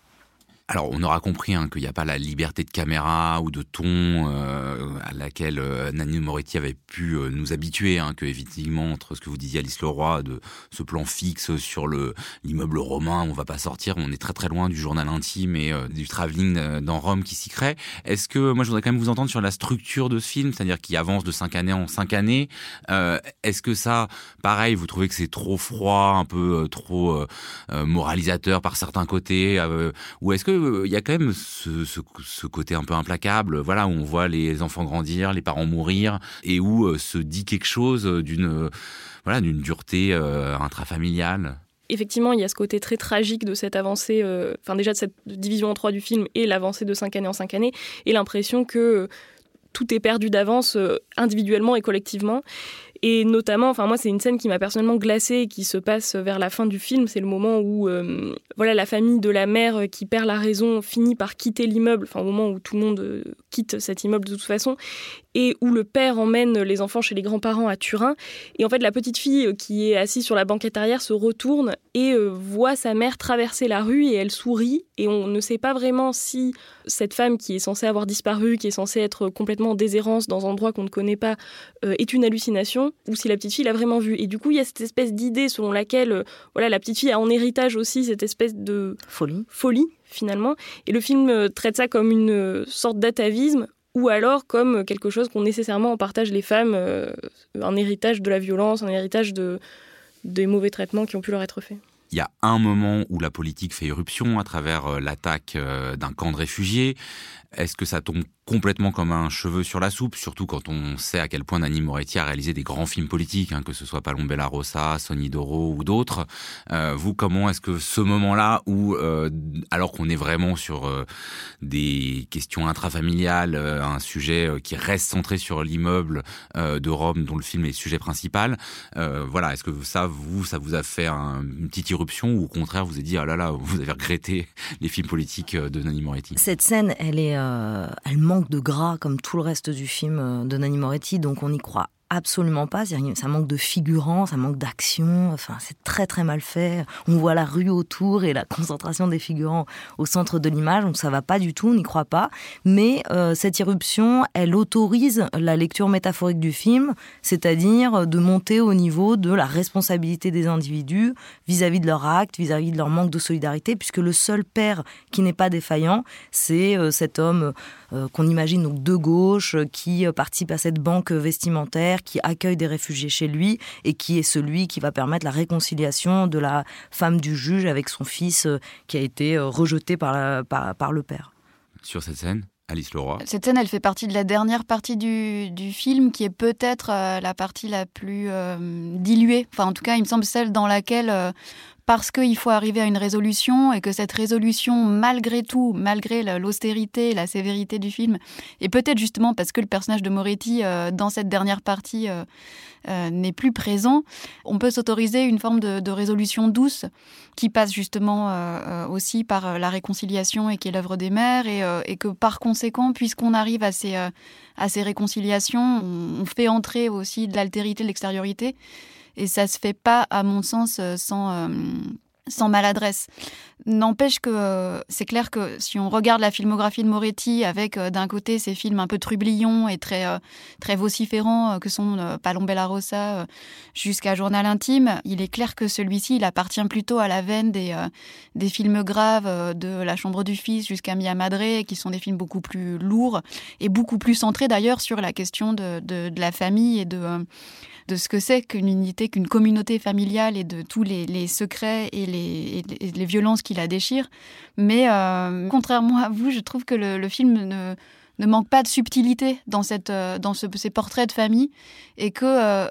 Alors, on aura compris hein, qu'il n'y a pas la liberté de caméra ou de ton euh, laquelle euh, Nanny Moretti avait pu euh, nous habituer, hein, que effectivement, entre ce que vous disiez Alice Leroy, de ce plan fixe sur le l'immeuble romain, on va pas sortir, on est très très loin du journal intime et du travelling dans Rome qui s'y crée. Est-ce que, moi je voudrais quand même vous entendre sur la structure de ce film, c'est-à-dire qu'il avance de cinq années en cinq années. Est-ce que ça, pareil, vous trouvez que c'est trop froid, un peu trop moralisateur par certains côtés, ou est-ce que il y a quand même ce, côté un peu implacable, voilà, où on voit les enfants grandir, les parents mourir, et où euh, se dit quelque chose d'une voilà, d'une dureté euh, intrafamiliale effectivement, il y a ce côté très tragique de cette avancée, euh, enfin déjà de cette division en trois du film et l'avancée de cinq années en cinq années, et l'impression que tout est perdu d'avance individuellement et collectivement. Et notamment, enfin moi c'est une scène qui m'a personnellement glacée et qui se passe vers la fin du film. C'est le moment où euh, voilà la famille de la mère qui perd la raison finit par quitter l'immeuble. Enfin au moment où tout le monde euh, quitte cet immeuble de toute façon et où le père emmène les enfants chez les grands-parents à Turin. Et en fait, la petite fille euh, qui est assise sur la banquette arrière se retourne et euh, voit sa mère traverser la rue et elle sourit. Et on ne sait pas vraiment si cette femme qui est censée avoir disparu, qui est censée être complètement en déshérence dans un endroit qu'on ne connaît pas, euh, est une hallucination ou si la petite fille l'a vraiment vue. Et du coup, il y a cette espèce d'idée selon laquelle voilà, la petite fille a en héritage aussi cette espèce de folie. folie finalement. Et le film traite ça comme une sorte d'atavisme ou alors comme quelque chose qu'on nécessairement partage les femmes, euh, un héritage de la violence, un héritage de, des mauvais traitements qui ont pu leur être faits. Il y a un moment où la politique fait éruption à travers euh, l'attaque euh, d'un camp de réfugiés. Est-ce que ça tombe complètement comme un cheveu sur la soupe, surtout quand on sait à quel point Nanni Moretti a réalisé des grands films politiques, hein, que ce soit Palombella Rossa, Sonny Doro ou d'autres. Euh, vous, comment est-ce que ce moment-là, où euh, alors qu'on est vraiment sur euh, des questions intrafamiliales, un sujet qui reste centré sur l'immeuble de Rome dont le film est le sujet principal, voilà, est-ce que ça, vous, ça vous a fait une petite irruption ou au contraire vous avez dit ah là là, vous avez regretté les films politiques de Nanni Moretti? Cette scène, elle est, manque de gras comme tout le reste du film euh, de Nanny Moretti, donc on y croit absolument pas. Ça manque de figurants, ça manque d'action. Enfin, c'est très très mal fait. On voit la rue autour et la concentration des figurants au centre de l'image, donc ça va pas du tout, on n'y croit pas. Mais euh, cette irruption, elle autorise la lecture métaphorique du film, c'est-à-dire de monter au niveau de la responsabilité des individus vis-à-vis de leur acte, vis-à-vis de leur manque de solidarité, puisque le seul père qui n'est pas défaillant, c'est euh, cet homme euh, qu'on imagine donc de gauche, qui participe à cette banque vestimentaire qui accueille des réfugiés chez lui et qui est celui qui va permettre la réconciliation de la femme du juge avec son fils euh, qui a été euh, rejeté par, par, le père. Sur cette scène Alice Leroy. Cette scène, elle fait partie de la dernière partie du, du film, qui est peut-être euh, la partie la plus diluée. Enfin, en tout cas, il me semble celle dans laquelle parce qu'il faut arriver à une résolution et que cette résolution, malgré tout, malgré l'austérité, la sévérité du film, et peut-être justement parce que le personnage de Moretti, euh, dans cette dernière partie, euh, euh, n'est plus présent, on peut s'autoriser une forme de, résolution douce qui passe justement aussi par la réconciliation et qui est l'œuvre des mères, et, que par conséquent, puisqu'on arrive à ces, réconciliations, on, on fait entrer aussi de l'altérité, de l'extériorité. Et ça se fait pas, à mon sens, euh, sans, euh, sans maladresse. N'empêche que euh, c'est clair que si on regarde la filmographie de Moretti avec d'un côté ces films un peu trublions et très, très vociférants que sont Palombella Rossa jusqu'à Journal intime, il est clair que celui-ci il appartient plutôt à la veine des, des films graves de La Chambre du Fils jusqu'à Mia Madre qui sont des films beaucoup plus lourds et beaucoup plus centrés d'ailleurs sur la question de, de, de la famille et de de ce que c'est qu'une unité, qu'une communauté familiale et de tous les, secrets et les, violences qui la déchirent. Mais euh, contrairement à vous, je trouve que le, film ne, ne manque pas de subtilité dans, cette, euh, dans ces portraits de famille et que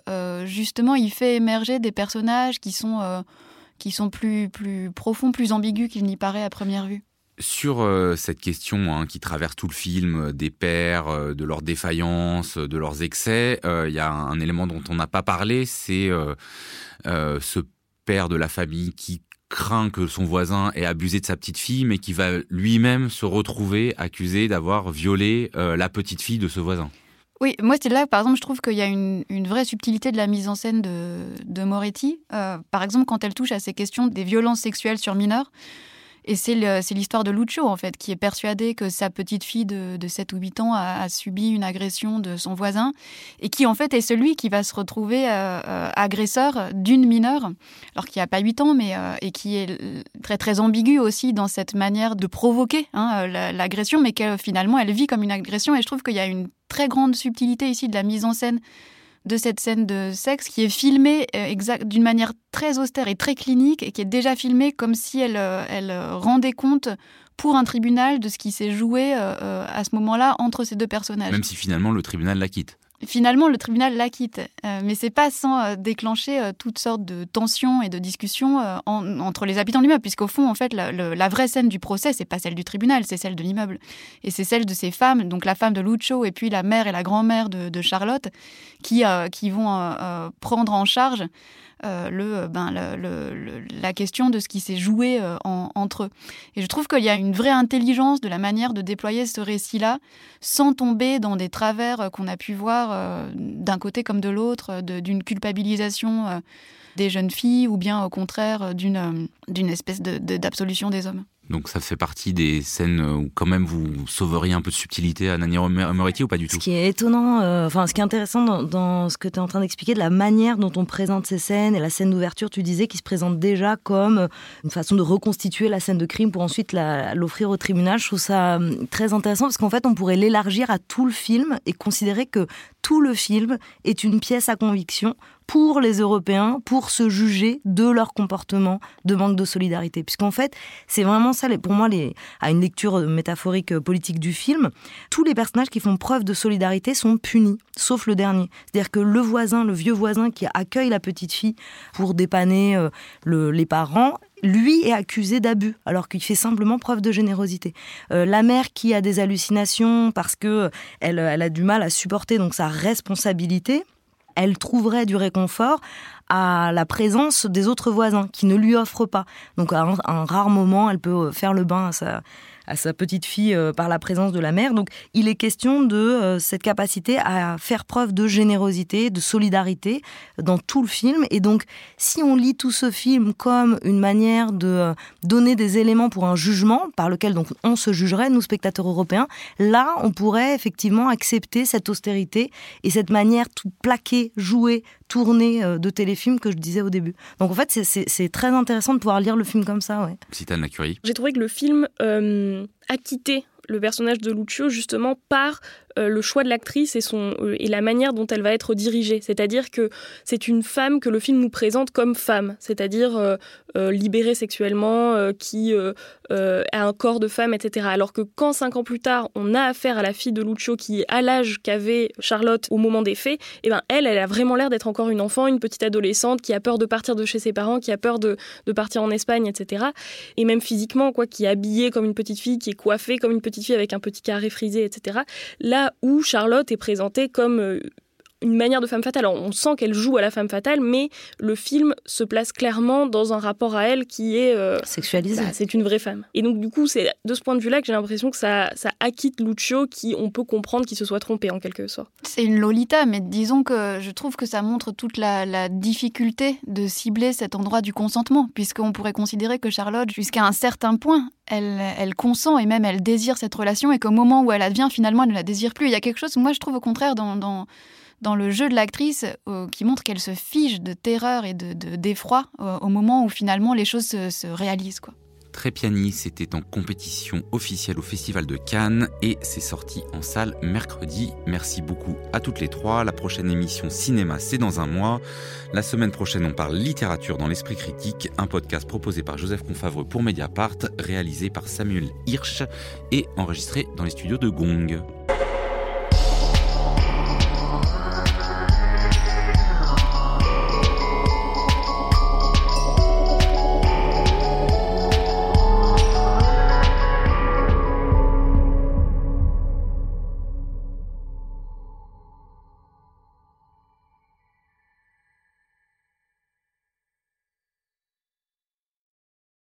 euh, justement il fait émerger des personnages qui sont, qui sont plus, plus profonds, plus ambigus qu'il n'y paraît à première vue. Sur euh, cette question hein, qui traverse tout le film euh, des pères, euh, de leurs défaillances, de leurs excès, il y a un, élément dont on n'a pas parlé, c'est ce père de la famille qui craint que son voisin ait abusé de sa petite fille, mais qui va lui-même se retrouver accusé d'avoir violé la petite fille de ce voisin. Oui, moi c'est là, par exemple, je trouve qu'il y a une, vraie subtilité de la mise en scène de, Moretti. Par exemple, quand elle touche à ces questions des violences sexuelles sur mineurs, et c'est l'histoire de Lucio, en fait, qui est persuadé que sa petite fille de, 7 ou 8 ans a, subi une agression de son voisin, et qui, en fait, est celui qui va se retrouver euh, euh, agresseur d'une mineure, alors qu'il n'a pas 8 ans, mais euh, et qui est très, très ambigu aussi dans cette manière de provoquer hein, l'agression, mais qu'elle, finalement, elle vit comme une agression. Et je trouve qu'il y a une très grande subtilité ici de la mise en scène de cette scène de sexe qui est filmée euh, d'une manière très austère et très clinique et qui est déjà filmée comme si elle, euh, elle rendait compte pour un tribunal de ce qui s'est joué euh, à ce moment-là entre ces deux personnages. Même si finalement le tribunal la quitte. Finalement, le tribunal l'acquitte, euh, mais c'est pas sans euh, déclencher euh, toutes sortes de tensions et de discussions entre les habitants de l'immeuble, puisqu'au fond, en fait, la, vraie scène du procès, c'est pas celle du tribunal, c'est celle de l'immeuble, et c'est celle de ces femmes, donc la femme de Lucho et puis la mère et la grand-mère de, Charlotte, qui, qui vont prendre en charge euh, le, ben, la question de ce qui s'est joué euh, entre eux. Et je trouve qu'il y a une vraie intelligence de la manière de déployer ce récit-là, sans tomber dans des travers euh, qu'on a pu voir d'un côté comme de l'autre, d'une culpabilisation des jeunes filles, ou bien au contraire d'une espèce d'absolution des hommes. Donc ça fait partie des scènes où quand même vous sauveriez un peu de subtilité à Nani Moretti ou pas du tout? Ce qui est étonnant, euh, enfin ce qui est intéressant dans, ce que tu es en train d'expliquer, de la manière dont on présente ces scènes et la scène d'ouverture, tu disais, qui se présente déjà comme une façon de reconstituer la scène de crime pour ensuite l'offrir au tribunal. Je trouve ça hum, très intéressant parce qu'en fait on pourrait l'élargir à tout le film et considérer que tout le film est une pièce à conviction pour les Européens, pour se juger de leur comportement de manque de solidarité. Puisqu'en fait, c'est vraiment ça, pour moi, à une lecture métaphorique euh, politique du film, tous les personnages qui font preuve de solidarité sont punis, sauf le dernier. C'est-à-dire que le voisin, le vieux voisin qui accueille la petite fille pour dépanner euh, les parents, lui est accusé d'abus, alors qu'il fait simplement preuve de générosité. Euh, la mère qui a des hallucinations parce que elle, elle a du mal à supporter donc sa responsabilité, elle trouverait du réconfort à la présence des autres voisins qui ne lui offrent pas. Donc à un, rare moment, elle peut faire le bain à sa, à sa petite fille euh, par la présence de la mère. Donc il est question de euh, cette capacité à faire preuve de générosité, de solidarité dans tout le film. Et donc si on lit tout ce film comme une manière de euh, donner des éléments pour un jugement par lequel donc on se jugerait, nous spectateurs européens, là on pourrait effectivement accepter cette austérité et cette manière tout plaquée, jouée, tournée de téléfilm que je disais au début. Donc en fait c'est très intéressant de pouvoir lire le film comme ça. Ouais. Citane Lacurie. J'ai trouvé que le film acquitté le personnage de Lucio justement par euh, le choix de l'actrice et, euh, et la manière dont elle va être dirigée. C'est-à-dire que c'est une femme que le film nous présente comme femme, c'est-à-dire euh, libérée sexuellement, qui a un corps de femme, etc. Alors que quand cinq ans plus tard, on a affaire à la fille de Lucio qui est à l'âge qu'avait Charlotte au moment des faits, eh ben elle, elle a vraiment l'air d'être encore une enfant, une petite adolescente qui a peur de partir de chez ses parents, qui a peur de, de partir en Espagne, etc. Et même physiquement, quoi, qui est habillée comme une petite fille, qui est coiffée comme une petite fille avec un petit carré frisé, etc. Là, où Charlotte est présentée comme euh, une manière de femme fatale. on sent qu'elle joue à la femme fatale, mais le film se place clairement dans un rapport à elle qui est euh, sexualisé. Bah, c'est une vraie femme. Et donc du coup, c'est de ce point de vue-là que j'ai l'impression que ça, ça acquitte Lucio, qui on peut comprendre qu'il se soit trompé en quelque sorte. C'est une Lolita, mais disons que je trouve que ça montre toute la, la difficulté de cibler cet endroit du consentement, puisqu'on pourrait considérer que Charlotte, jusqu'à un certain point, elle, elle, consent et même elle désire cette relation, et qu'au moment où elle advient, finalement, elle ne la désire plus. Il y a quelque chose, moi je trouve au contraire, dans, dans dans le jeu de l'actrice euh, qui montre qu'elle se fige de terreur et de, d'effroi euh, au moment où finalement les choses se, réalisent. Quoi. Trépiani, c'était en compétition officielle au Festival de Cannes et c'est sorti en salle mercredi. Merci beaucoup à toutes les trois. La prochaine émission cinéma, c'est dans un mois. La semaine prochaine, on parle littérature dans l'esprit critique, un podcast proposé par Joseph Confavreux pour Mediapart, réalisé par Samuel Hirsch et enregistré dans les studios de Gong.